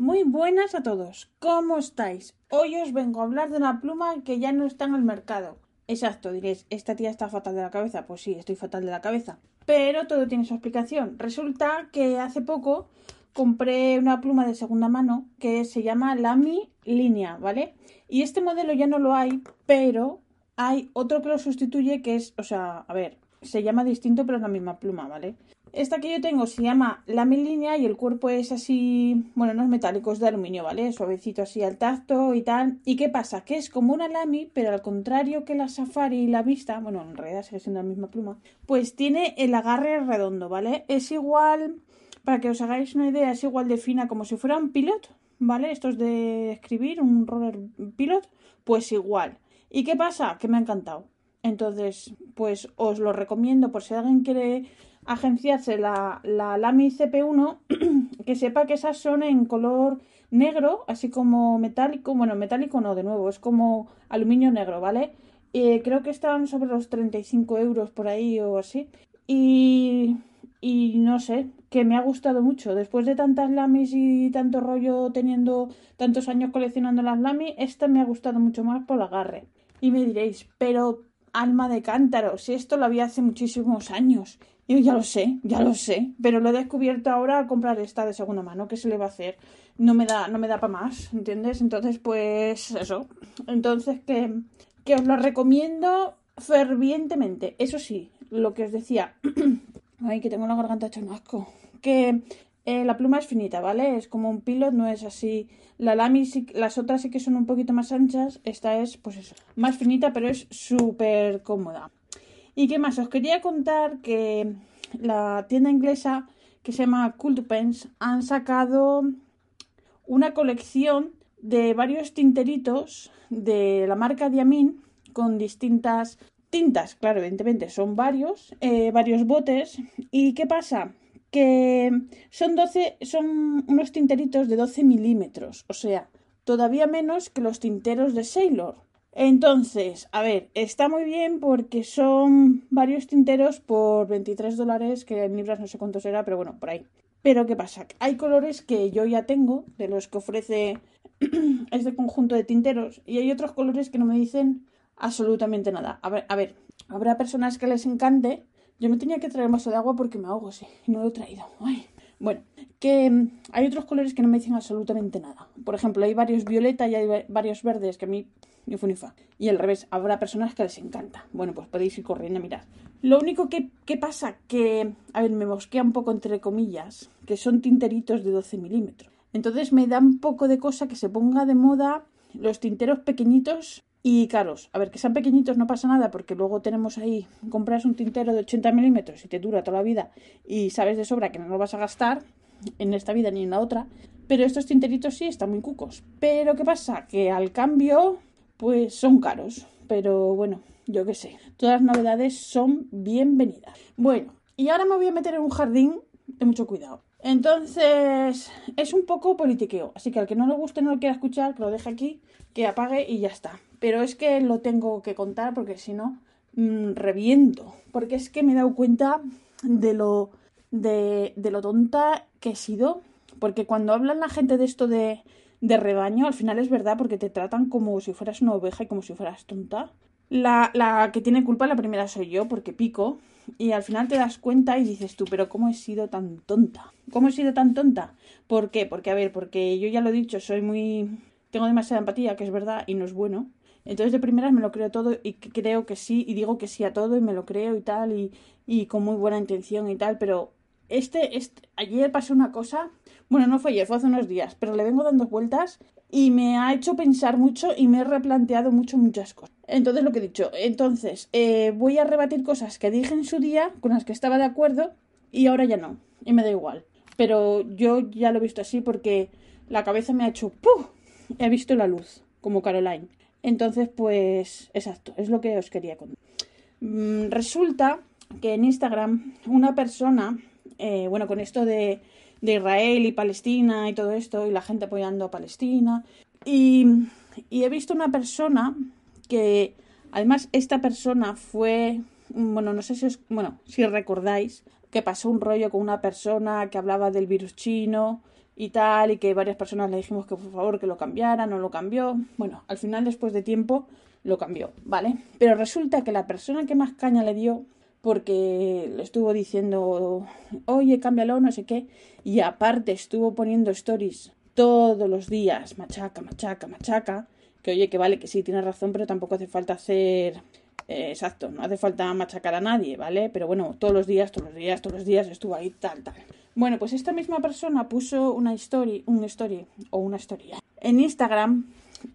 Muy buenas a todos. ¿Cómo estáis? Hoy os vengo a hablar de una pluma que ya no está en el mercado. Exacto, diréis, ¿esta tía está fatal de la cabeza? Pues sí, estoy fatal de la cabeza. Pero todo tiene su explicación. Resulta que hace poco compré una pluma de segunda mano que se llama Lamy Línea, ¿vale? Y este modelo ya no lo hay, pero hay otro que lo sustituye que es, o sea, a ver, se llama distinto pero es la misma pluma, ¿vale? Esta que yo tengo se llama Lamy Línea y el cuerpo es así, bueno, no es metálico, es de aluminio, ¿vale? Suavecito así al tacto y tal. ¿Y qué pasa? Que es como una Lamy, pero al contrario que la Safari y la Vista, bueno, en realidad sigue siendo la misma pluma, pues tiene el agarre redondo, ¿vale? Es igual, para que os hagáis una idea, es igual de fina como si fuera un pilot, ¿vale? Esto es de escribir, un roller pilot, pues igual. ¿Y qué pasa? Que me ha encantado. Entonces, pues os lo recomiendo por si alguien quiere agenciarse la, la Lamy CP1, que sepa que esas son en color negro, así como metálico, bueno, metálico no, de nuevo, es como aluminio negro, ¿vale? Eh, creo que están sobre los 35 euros por ahí o así. Y, y no sé, que me ha gustado mucho. Después de tantas lamis y tanto rollo teniendo tantos años coleccionando las lamis, esta me ha gustado mucho más por el agarre. Y me diréis, pero alma de cántaro, si esto lo había hace muchísimos años. Yo ya lo sé, ya lo sé, pero lo he descubierto ahora al comprar esta de segunda mano, ¿qué se le va a hacer? No me da, no me da para más, ¿entiendes? Entonces, pues eso. Entonces que, que os lo recomiendo fervientemente. Eso sí, lo que os decía. Ay, que tengo la garganta hecha un asco. Que eh, la pluma es finita, ¿vale? Es como un pilot, no es así. La Lamy, las otras sí que son un poquito más anchas. Esta es, pues eso, más finita, pero es súper cómoda. ¿Y qué más? Os quería contar que la tienda inglesa que se llama Cult Pens han sacado una colección de varios tinteritos de la marca Diamin con distintas tintas, claro, evidentemente son varios, eh, varios botes. ¿Y qué pasa? Que son 12, son unos tinteritos de 12 milímetros, o sea, todavía menos que los tinteros de Sailor. Entonces, a ver, está muy bien porque son varios tinteros por 23 dólares, que en libras no sé cuánto será, pero bueno, por ahí. Pero ¿qué pasa? Hay colores que yo ya tengo, de los que ofrece este conjunto de tinteros, y hay otros colores que no me dicen absolutamente nada. A ver, a ver, habrá personas que les encante. Yo me tenía que traer un vaso de agua porque me ahogo, sí, y no lo he traído. Ay. Bueno, que mm, hay otros colores que no me dicen absolutamente nada. Por ejemplo, hay varios violeta y hay varios verdes que a mí ni funifa. Y al revés, habrá personas que les encanta. Bueno, pues podéis ir corriendo a mirar. Lo único que, que, pasa que, a ver, me mosquea un poco entre comillas, que son tinteritos de 12 milímetros. Entonces me da un poco de cosa que se ponga de moda los tinteros pequeñitos y caros. A ver, que sean pequeñitos no pasa nada porque luego tenemos ahí, compras un tintero de 80 milímetros y te dura toda la vida y sabes de sobra que no lo vas a gastar en esta vida ni en la otra. Pero estos tinteritos sí están muy cucos. Pero ¿qué pasa? Que al cambio, pues son caros. Pero bueno, yo qué sé. Todas las novedades son bienvenidas. Bueno, y ahora me voy a meter en un jardín de mucho cuidado. Entonces, es un poco politiqueo. Así que al que no le guste, no lo quiera escuchar, que lo deje aquí, que apague y ya está. Pero es que lo tengo que contar porque si no, mmm, reviento. Porque es que me he dado cuenta de lo, de, de, lo tonta que he sido. Porque cuando hablan la gente de esto de, de rebaño, al final es verdad porque te tratan como si fueras una oveja y como si fueras tonta. La, la que tiene culpa la primera soy yo porque pico y al final te das cuenta y dices tú, pero ¿cómo he sido tan tonta? ¿Cómo he sido tan tonta? ¿Por qué? Porque, a ver, porque yo ya lo he dicho, soy muy... Tengo demasiada empatía, que es verdad, y no es bueno. Entonces de primeras me lo creo todo y creo que sí, y digo que sí a todo y me lo creo y tal, y, y con muy buena intención y tal, pero este, este, ayer pasó una cosa, bueno, no fue ayer, fue hace unos días, pero le vengo dando vueltas y me ha hecho pensar mucho y me he replanteado mucho muchas cosas. Entonces, lo que he dicho, entonces, eh, voy a rebatir cosas que dije en su día, con las que estaba de acuerdo, y ahora ya no, y me da igual. Pero yo ya lo he visto así porque la cabeza me ha hecho ¡puf! He visto la luz, como Caroline. Entonces, pues, exacto, es lo que os quería contar. Mm, resulta que en Instagram una persona, eh, bueno, con esto de, de Israel y Palestina y todo esto, y la gente apoyando a Palestina, y, he visto una persona que además esta persona fue, bueno, no sé si os, bueno, si recordáis que pasó un rollo con una persona que hablaba del virus chino, y tal, y que varias personas le dijimos que por favor que lo cambiara, no lo cambió. Bueno, al final, después de tiempo, lo cambió, ¿vale? Pero resulta que la persona que más caña le dio, porque le estuvo diciendo, oye, cámbialo, no sé qué, y aparte estuvo poniendo stories todos los días, machaca, machaca, machaca, que oye, que vale, que sí, tiene razón, pero tampoco hace falta hacer... Eh, exacto, no hace falta machacar a nadie, ¿vale? Pero bueno, todos los días, todos los días, todos los días estuvo ahí, tal, tal. Bueno, pues esta misma persona puso una story, un story o una historia en Instagram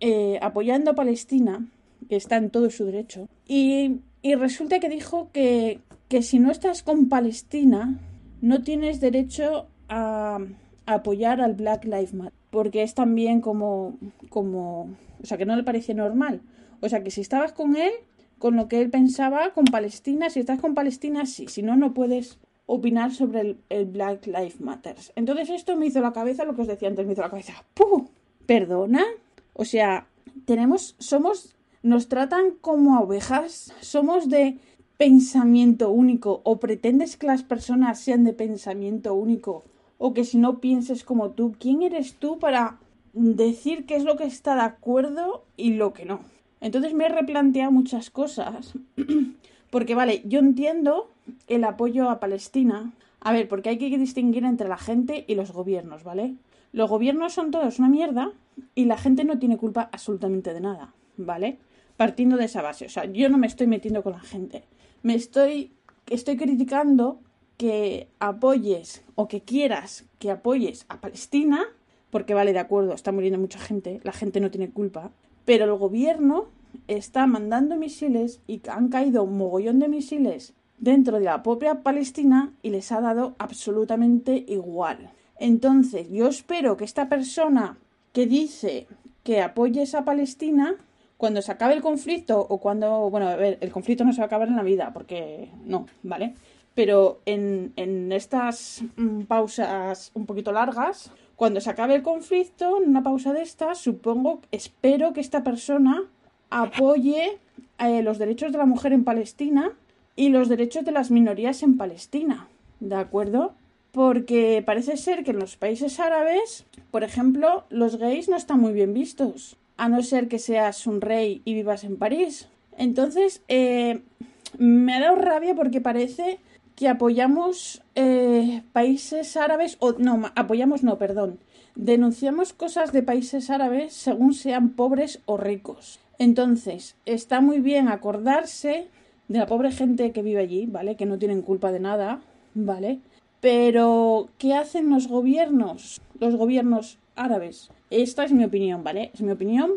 eh, apoyando a Palestina, que está en todo su derecho, y, resulta que dijo que, que si no estás con Palestina, no tienes derecho a, apoyar al Black Lives Matter, porque es también como, como, o sea, que no le parece normal. O sea, que si estabas con él, con lo que él pensaba, con Palestina, si estás con Palestina, sí, si no, no puedes opinar sobre el, Black Lives Matter. Entonces esto me hizo la cabeza, lo que os decía antes, me hizo la cabeza, ¡puh! ¿Perdona? O sea, tenemos, somos, nos tratan como ovejas, somos de pensamiento único o pretendes que las personas sean de pensamiento único o que si no pienses como tú, ¿quién eres tú para decir qué es lo que está de acuerdo y lo que no? Entonces me he replanteado muchas cosas porque vale, yo entiendo el apoyo a Palestina. A ver, porque hay que distinguir entre la gente y los gobiernos, ¿vale? Los gobiernos son todos una mierda y la gente no tiene culpa absolutamente de nada, ¿vale? Partiendo de esa base. O sea, yo no me estoy metiendo con la gente. Me estoy, estoy criticando que apoyes o que quieras que apoyes a Palestina, porque vale, de acuerdo, está muriendo mucha gente, la gente no tiene culpa, pero el gobierno está mandando misiles y han caído un mogollón de misiles dentro de la propia Palestina y les ha dado absolutamente igual. Entonces, yo espero que esta persona que dice que apoyes a Palestina, cuando se acabe el conflicto o cuando, bueno, a ver, el conflicto no se va a acabar en la vida, porque no, ¿vale? Pero en, en estas mm, pausas un poquito largas, cuando se acabe el conflicto, en una pausa de estas, supongo, espero que esta persona apoye eh, los derechos de la mujer en Palestina y los derechos de las minorías en Palestina. ¿De acuerdo? Porque parece ser que en los países árabes, por ejemplo, los gays no están muy bien vistos, a no ser que seas un rey y vivas en París. Entonces, eh, me ha dado rabia porque parece que apoyamos eh, países árabes, o no, apoyamos, no, perdón, denunciamos cosas de países árabes según sean pobres o ricos. Entonces, está muy bien acordarse de la pobre gente que vive allí, ¿vale? Que no tienen culpa de nada, ¿vale? Pero, ¿qué hacen los gobiernos? Los gobiernos árabes. Esta es mi opinión, ¿vale? Es mi opinión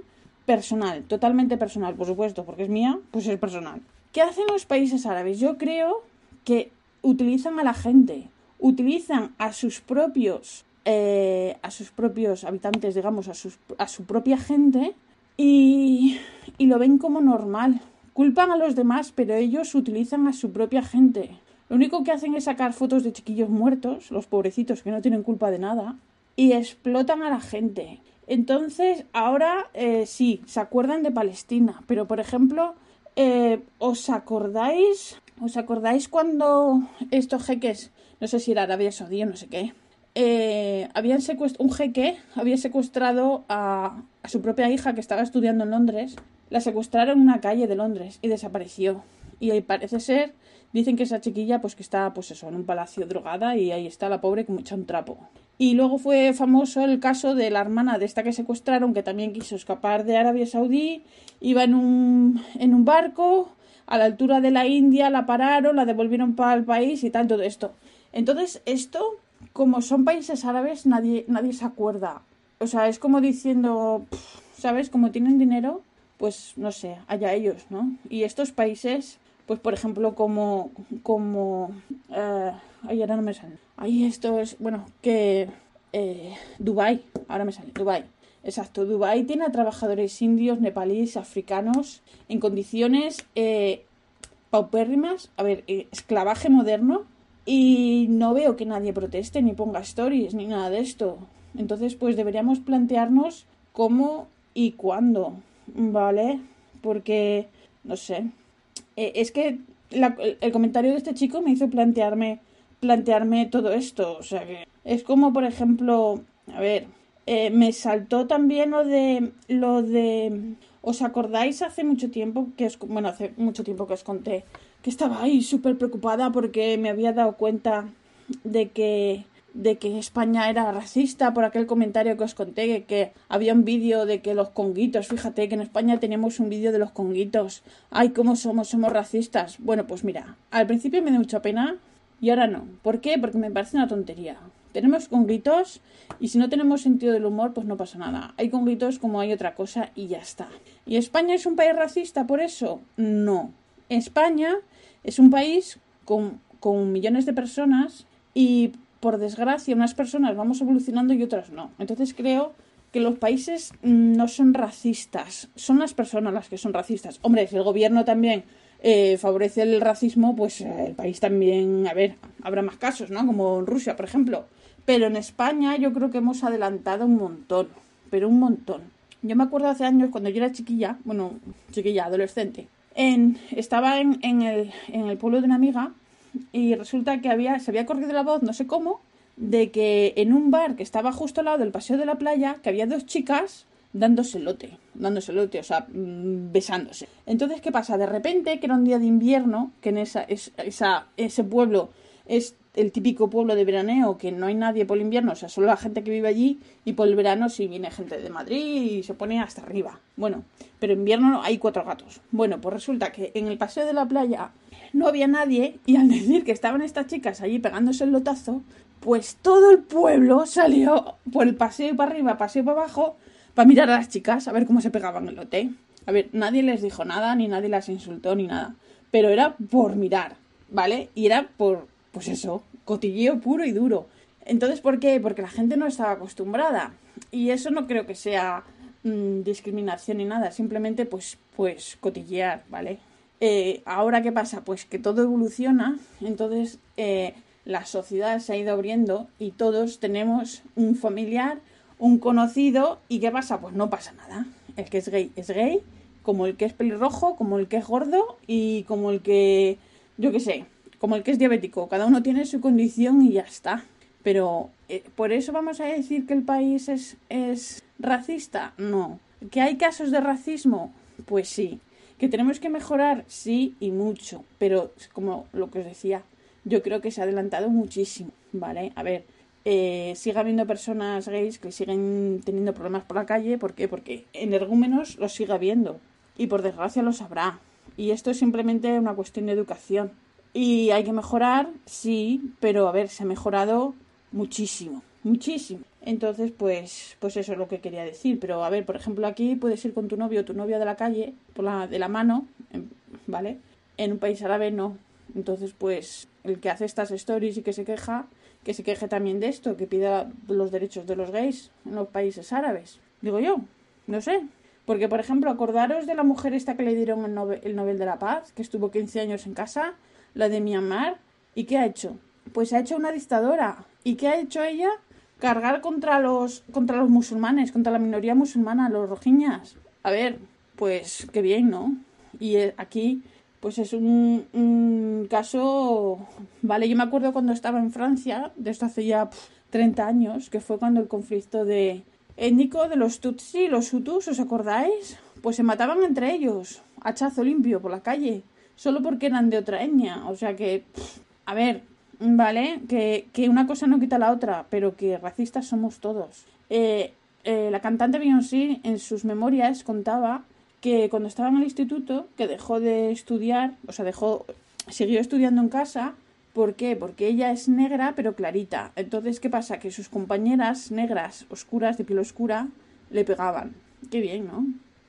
personal, totalmente personal, por supuesto, porque es mía, pues es personal. ¿Qué hacen los países árabes? Yo creo que utilizan a la gente, utilizan a sus propios, eh, a sus propios habitantes, digamos, a, su propia gente y, y lo ven como normal. Culpan a los demás, pero ellos utilizan a su propia gente. Lo único que hacen es sacar fotos de chiquillos muertos, los pobrecitos que no tienen culpa de nada, y explotan a la gente. Entonces, ahora eh, sí, se acuerdan de Palestina, pero por ejemplo, eh, ¿os acordáis? ¿Os acordáis cuando estos jeques, no sé si era Arabia Saudí o no sé qué, eh, habían un jeque había secuestrado a, a su propia hija que estaba estudiando en Londres la secuestraron en una calle de Londres y desapareció. Y ahí parece ser, dicen que esa chiquilla, pues que está, pues eso, en un palacio drogada y ahí está la pobre como echa un trapo. Y luego fue famoso el caso de la hermana de esta que secuestraron, que también quiso escapar de Arabia Saudí, iba en un, en un barco, a la altura de la India, la pararon, la devolvieron para el país y tal, todo esto. Entonces, esto, como son países árabes, nadie, nadie se acuerda. O sea, es como diciendo, ¿sabes? Como tienen dinero, pues no sé, allá ellos, ¿no? Y estos países, pues por ejemplo, como, como, eh, ay, ahora no me sale. Ahí esto es, bueno, que eh, Dubai, ahora me sale, Dubai. Exacto, Dubai tiene a trabajadores indios, nepalíes, africanos en condiciones eh, paupérrimas, a ver, eh, esclavaje moderno, y no veo que nadie proteste ni ponga stories ni nada de esto. Entonces, pues deberíamos plantearnos cómo y cuándo ¿vale? Porque, no sé, e, es que el comentario de este chico me hizo plantearme, plantearme todo esto, o sea que es como, por ejemplo, a ver, eh, me saltó también lo de lo de ¿Os acordáis hace mucho tiempo que os, bueno, hace mucho tiempo que os conté que estaba ahí súper preocupada porque me había dado cuenta de que de que España era racista por aquel comentario que os conté que, había un vídeo de que los conguitos, fíjate que en España teníamos un vídeo de los conguitos. Ay, cómo somos, somos racistas. Bueno, pues mira, al principio me dio mucha pena y ahora no. ¿Por qué? Porque me parece una tontería. Tenemos conguitos y si no tenemos sentido del humor, pues no pasa nada. Hay conguitos como hay otra cosa y ya está. ¿Y España es un país racista por eso? No. España es un país con, millones de personas y por desgracia unas personas vamos evolucionando y otras no. Entonces creo que los países no son racistas, son las personas las que son racistas. Hombre, si el gobierno también eh, favorece el racismo, pues eh, el país también, a ver, habrá más casos, ¿no? Como en Rusia, por ejemplo. Pero en España yo creo que hemos adelantado un montón, pero un montón. Yo me acuerdo hace años cuando yo era chiquilla, bueno, chiquilla, adolescente, estaba en, en, el, en el pueblo de una amiga y resulta que había, se había corrido la voz, no sé cómo, de que en un bar que estaba justo al lado del paseo de la playa, que había dos chicas dándose lote, dándose lote, o sea, mm, besándose. Entonces, ¿qué pasa? De repente, que era un día de invierno, que en esa, esa, ese pueblo es el típico pueblo de veraneo, que no hay nadie por el invierno, o sea, solo la gente que vive allí, y por el verano sí viene gente de Madrid y se pone hasta arriba. Bueno, pero en invierno hay cuatro gatos. Bueno, pues resulta que en el paseo de la playa no había nadie, y al decir que estaban estas chicas allí pegándose el lotazo, pues todo el pueblo salió por el paseo para arriba, paseo para abajo, para mirar a las chicas, a ver cómo se pegaban el lote. A ver, nadie les dijo nada, ni nadie las insultó, ni nada. Pero era por mirar, ¿vale? Y era por, pues eso, cotilleo puro y duro. Entonces, ¿por qué? Porque la gente no estaba acostumbrada. Y eso no creo que sea mm, discriminación ni nada, simplemente pues, pues cotillear, ¿vale? Eh, ahora, ¿qué pasa? Pues que todo evoluciona, entonces eh, la sociedad se ha ido abriendo y todos tenemos un familiar un conocido y ¿qué pasa? Pues no pasa nada. El que es gay es gay, como el que es pelirrojo, como el que es gordo y como el que, yo qué sé, como el que es diabético. Cada uno tiene su condición y ya está. Pero, eh, ¿por eso vamos a decir que el país es, es racista? No. ¿Que hay casos de racismo? Pues sí. ¿Que tenemos que mejorar? Sí y mucho. Pero, como lo que os decía, yo creo que se ha adelantado muchísimo, ¿vale? A ver, eh, siga habiendo personas gays que siguen teniendo problemas por la calle. ¿Por qué? Porque energúmenos los sigue habiendo. Y por desgracia los habrá. Y esto es simplemente una cuestión de educación. Y hay que mejorar, sí, pero a ver, se ha mejorado muchísimo, muchísimo. Entonces, pues, pues eso es lo que quería decir. Pero a ver, por ejemplo, aquí puedes ir con tu novio o tu novia de la calle, por la, de la mano, ¿vale? En un país árabe no. Entonces, pues, el que hace estas stories y que se queja, que se queje también de esto, que pida los derechos de los gays en los países árabes. Digo yo, no sé. Porque, por ejemplo, acordaros de la mujer esta que le dieron el el Nobel de la Paz, que estuvo 15 años en casa, la de Myanmar, ¿y qué ha hecho? Pues ha hecho una dictadora. ¿Y qué ha hecho ella? Cargar contra los, contra los musulmanes, contra la minoría musulmana, los rojiñas. A ver, pues qué bien, ¿no? Y eh, aquí pues es un, caso, vale, yo me acuerdo cuando estaba en Francia, de esto hace ya 30 años, que fue cuando el conflicto de étnico de los Tutsi y los Hutus, ¿os acordáis? Pues se mataban entre ellos, hachazo limpio por la calle, solo porque eran de otra etnia, o sea que, a ver, vale, que, que, una cosa no quita la otra, pero que racistas somos todos. Eh, eh, la cantante Beyoncé en sus memorias contaba que cuando estaba en el instituto, que dejó de estudiar, o sea, dejó, siguió estudiando en casa. ¿Por qué? Porque ella es negra pero clarita. Entonces, ¿qué pasa? Que sus compañeras negras, oscuras, de piel oscura, le pegaban. Qué bien, ¿no?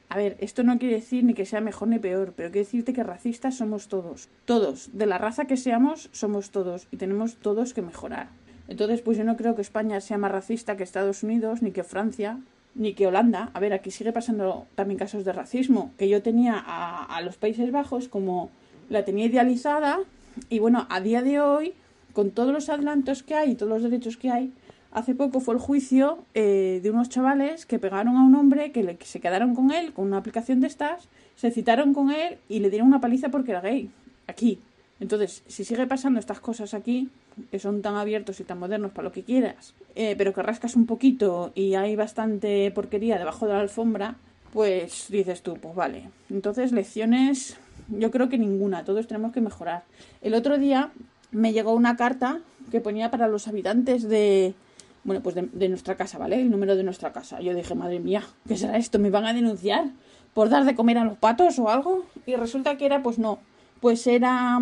A ver, esto no quiere decir ni que sea mejor ni peor, pero quiere decirte que racistas somos todos. Todos. De la raza que seamos, somos todos. Y tenemos todos que mejorar. Entonces, pues yo no creo que España sea más racista que Estados Unidos, ni que Francia, ni que Holanda. A ver, aquí sigue pasando también casos de racismo, que yo tenía a, los Países Bajos como la tenía idealizada y bueno, a día de hoy, con todos los adelantos que hay y todos los derechos que hay, hace poco fue el juicio eh, de unos chavales que pegaron a un hombre, que, le, se quedaron con él, con una aplicación de estas, se citaron con él y le dieron una paliza porque era gay, aquí. Entonces, si sigue pasando estas cosas aquí, que son tan abiertos y tan modernos para lo que quieras, eh, pero que rascas un poquito y hay bastante porquería debajo de la alfombra, pues dices tú, pues vale. Entonces, lecciones, yo creo que ninguna, todos tenemos que mejorar. El otro día me llegó una carta que ponía para los habitantes de, bueno, pues de, nuestra casa, ¿vale? El número de nuestra casa. Yo dije, madre mía, ¿qué será esto? ¿Me van a denunciar por dar de comer a los patos o algo? Y resulta que era, pues no, pues era,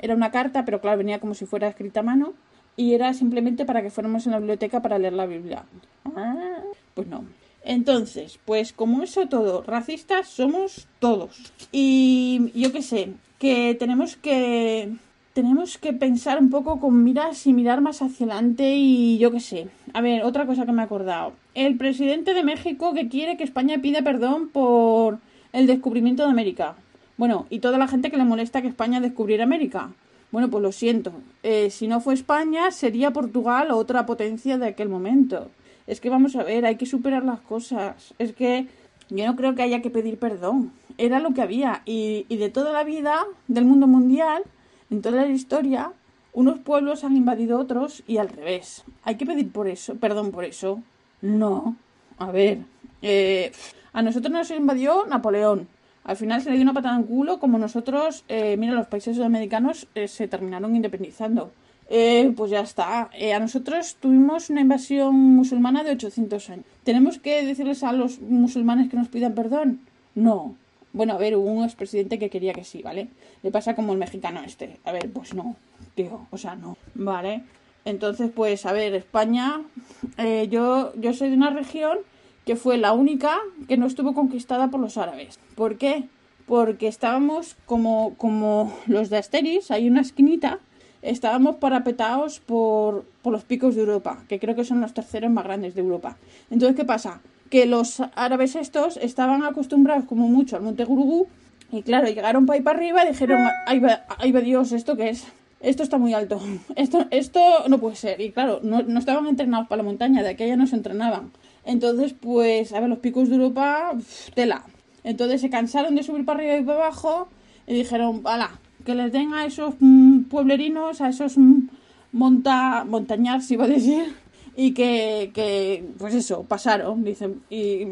era una carta, pero claro, venía como si fuera escrita a mano y era simplemente para que fuéramos en la biblioteca para leer la Biblia. Ah, pues no. Entonces, pues como eso todo, racistas somos todos. Y yo qué sé, que tenemos que tenemos que pensar un poco con miras y mirar más hacia adelante y yo qué sé. A ver, otra cosa que me he acordado. El presidente de México que quiere que España pida perdón por el descubrimiento de América. Bueno, y toda la gente que le molesta que España descubriera América. Bueno, pues lo siento. Eh, si no fue España, sería Portugal o otra potencia de aquel momento. Es que vamos a ver, hay que superar las cosas. Es que yo no creo que haya que pedir perdón. Era lo que había. Y, y de toda la vida del mundo mundial, en toda la historia, unos pueblos han invadido otros y al revés. ¿Hay que pedir por eso, perdón por eso? No. A ver, eh, a nosotros nos invadió Napoleón. Al final se le dio una patada en culo, como nosotros, eh, mira, los países sudamericanos eh, se terminaron independizando. Eh, pues ya está. a nosotros tuvimos una invasión musulmana de 800 años. ¿Tenemos que decirles a los musulmanes que nos pidan perdón? No. Bueno, a ver, hubo un expresidente que quería que sí, ¿vale? Le pasa como el mexicano este. A ver, pues no, tío, o sea, no, ¿vale? Entonces, pues, a ver, España, eh, yo, yo soy de una región que fue la única que no estuvo conquistada por los árabes. ¿Por qué? Porque estábamos como, como los de Asteris, hay una esquinita, estábamos parapetados por, por los picos de Europa, que creo que son los terceros más grandes de Europa. Entonces, ¿qué pasa? Que los árabes estos estaban acostumbrados como mucho al Monte Gurugú y claro, llegaron para ahí para arriba y dijeron, ay va, Dios, ¿esto qué es? Esto está muy alto, esto, esto no puede ser. Y claro, no, no estaban entrenados para la montaña, de aquella no se entrenaban. Entonces, pues, a ver, los picos de Europa, tela. Entonces se cansaron de subir para arriba y para abajo y dijeron, ala, que les den a esos mm, pueblerinos, a esos mm, monta, montañas, iba a decir, y que, que, pues eso, pasaron, dicen, y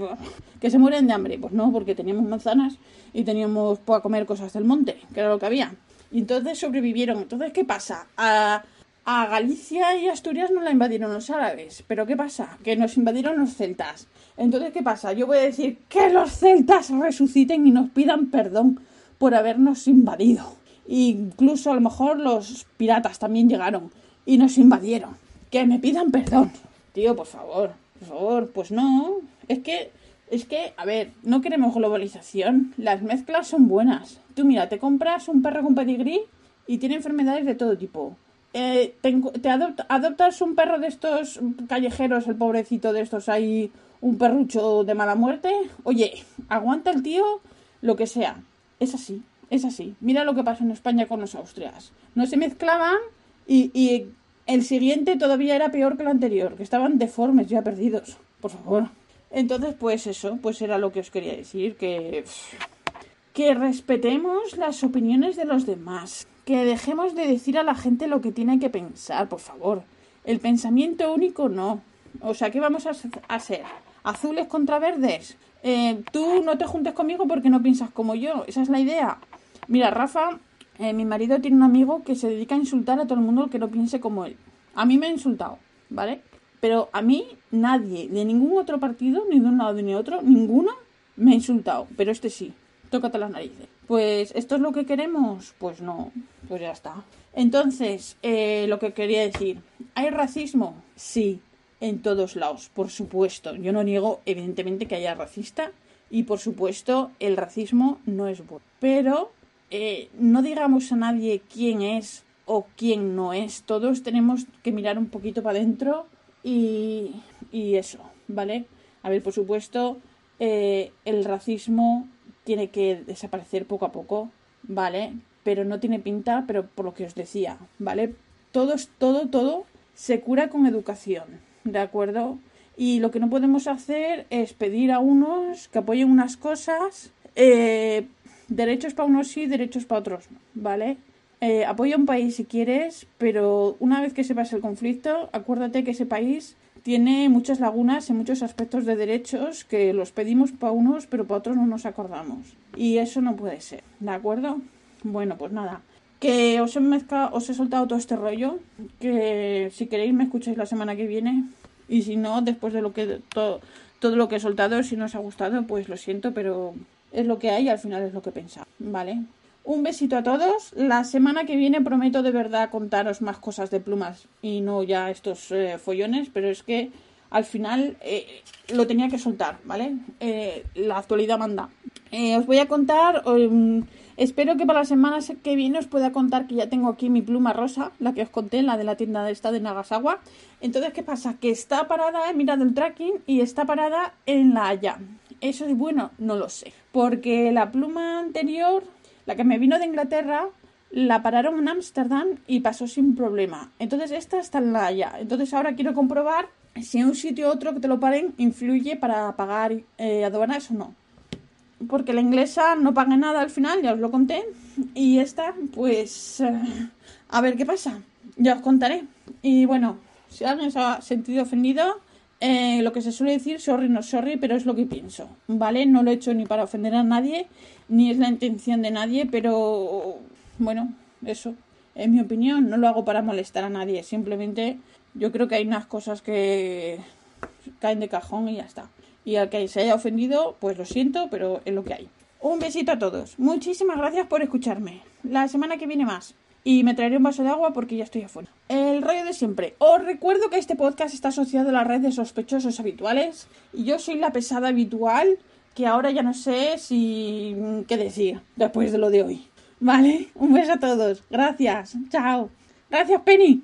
que se mueren de hambre. Pues no, porque teníamos manzanas y teníamos para comer cosas del monte, que era lo que había. Y entonces sobrevivieron. Entonces, ¿qué pasa? A, a Galicia y Asturias no la invadieron los árabes. Pero ¿qué pasa? Que nos invadieron los celtas. Entonces, ¿qué pasa? Yo voy a decir que los celtas resuciten y nos pidan perdón por habernos invadido. incluso a lo mejor los piratas también llegaron y nos invadieron que me pidan perdón. Tío, por favor, por favor, pues no. Es que, es que, a ver, no queremos globalización. Las mezclas son buenas. Tú mira, te compras un perro con pedigrí y tiene enfermedades de todo tipo. Eh, te, adoptas un perro de estos callejeros, el pobrecito de estos hay un perrucho de mala muerte. Oye, aguanta el tío lo que sea. Es así, es así. Mira lo que pasó en España con los austrias. No se mezclaban y el siguiente todavía era peor que el anterior, que estaban deformes, ya perdidos. Por favor. Entonces, pues eso, pues era lo que os quería decir, que que respetemos las opiniones de los demás, que dejemos de decir a la gente lo que tiene que pensar, por favor. El pensamiento único no. O sea, ¿qué vamos a hacer? ¿Azules contra verdes? Eh, tú no te juntes conmigo porque no piensas como yo. Esa es la idea. Mira, Rafa eh, mi marido tiene un amigo que se dedica a insultar a todo el mundo que no piense como él. A mí me ha insultado, ¿vale? Pero a mí nadie, de ningún otro partido, ni de un lado ni de otro, ninguno me ha insultado. Pero este sí, tócate las narices. Pues, ¿esto es lo que queremos? Pues no, pues ya está. Entonces, eh, lo que quería decir, ¿hay racismo? Sí, en todos lados, por supuesto. Yo no niego, evidentemente, que haya racista y, por supuesto, el racismo no es bueno. Pero eh, no digamos a nadie quién es o quién no es. Todos tenemos que mirar un poquito para adentro y, y, eso, ¿vale? A ver, por supuesto, eh, el racismo tiene que desaparecer poco a poco, ¿vale? Pero no tiene pinta, pero por lo que os decía, ¿vale? Todo, todo, todo se cura con educación, ¿de acuerdo? Y lo que no podemos hacer es pedir a unos que apoyen unas cosas eh, derechos para unos sí, derechos para otros no, ¿vale? eh, apoya un país si quieres, pero una vez que sepas el conflicto, acuérdate que ese país tiene muchas lagunas en muchos aspectos de derechos que los pedimos para unos, pero para otros no nos acordamos. Y eso no puede ser, ¿de acuerdo? Bueno, pues nada. Que os he, os he soltado todo este rollo. Que si queréis me escucháis la semana que viene. Y si no, después de lo que todo, todo lo que he soltado, si no os ha gustado, pues lo siento, pero es lo que hay y al final es lo que pensaba, ¿vale? Un besito a todos. La semana que viene prometo de verdad contaros más cosas de plumas y no ya estos eh, follones, pero es que al final eh, lo tenía que soltar, ¿vale? Eh, la actualidad manda. os voy a contar, um, espero que para la semana que viene os pueda contar que ya tengo aquí mi pluma rosa, la que os conté, la de la tienda de esta de Nagasawa. Entonces, ¿qué pasa? Que está parada, he mirado el tracking y está parada en la Haya. ¿Eso es bueno? No lo sé. Porque la pluma anterior la que me vino de Inglaterra la pararon en Ámsterdam y pasó sin problema. Entonces esta está en la Haya. Entonces ahora quiero comprobar si en un sitio u otro que te lo paren influye para pagar eh, aduanas o no. Porque la inglesa no paga nada al final, ya os lo conté. Y esta, pues, eh, a ver qué pasa. Ya os contaré. Y bueno, si alguien se ha sentido ofendido, eh, lo que se suele decir, sorry, no sorry, pero es lo que pienso, ¿vale? No lo he hecho ni para ofender a nadie, ni es la intención de nadie, pero bueno, eso, en mi opinión, no lo hago para molestar a nadie, simplemente yo creo que hay unas cosas que caen de cajón y ya está. Y al que se haya ofendido, pues lo siento, pero es lo que hay. Un besito a todos. Muchísimas gracias por escucharme. La semana que viene más y me traeré un vaso de agua porque ya estoy afuera. El rollo de siempre. Os recuerdo que este podcast está asociado a la red de sospechosos habituales y yo soy la pesada habitual que ahora ya no sé si qué decir después de lo de hoy. ¿Vale? Un beso a todos. Gracias. Chao. Gracias, Penny.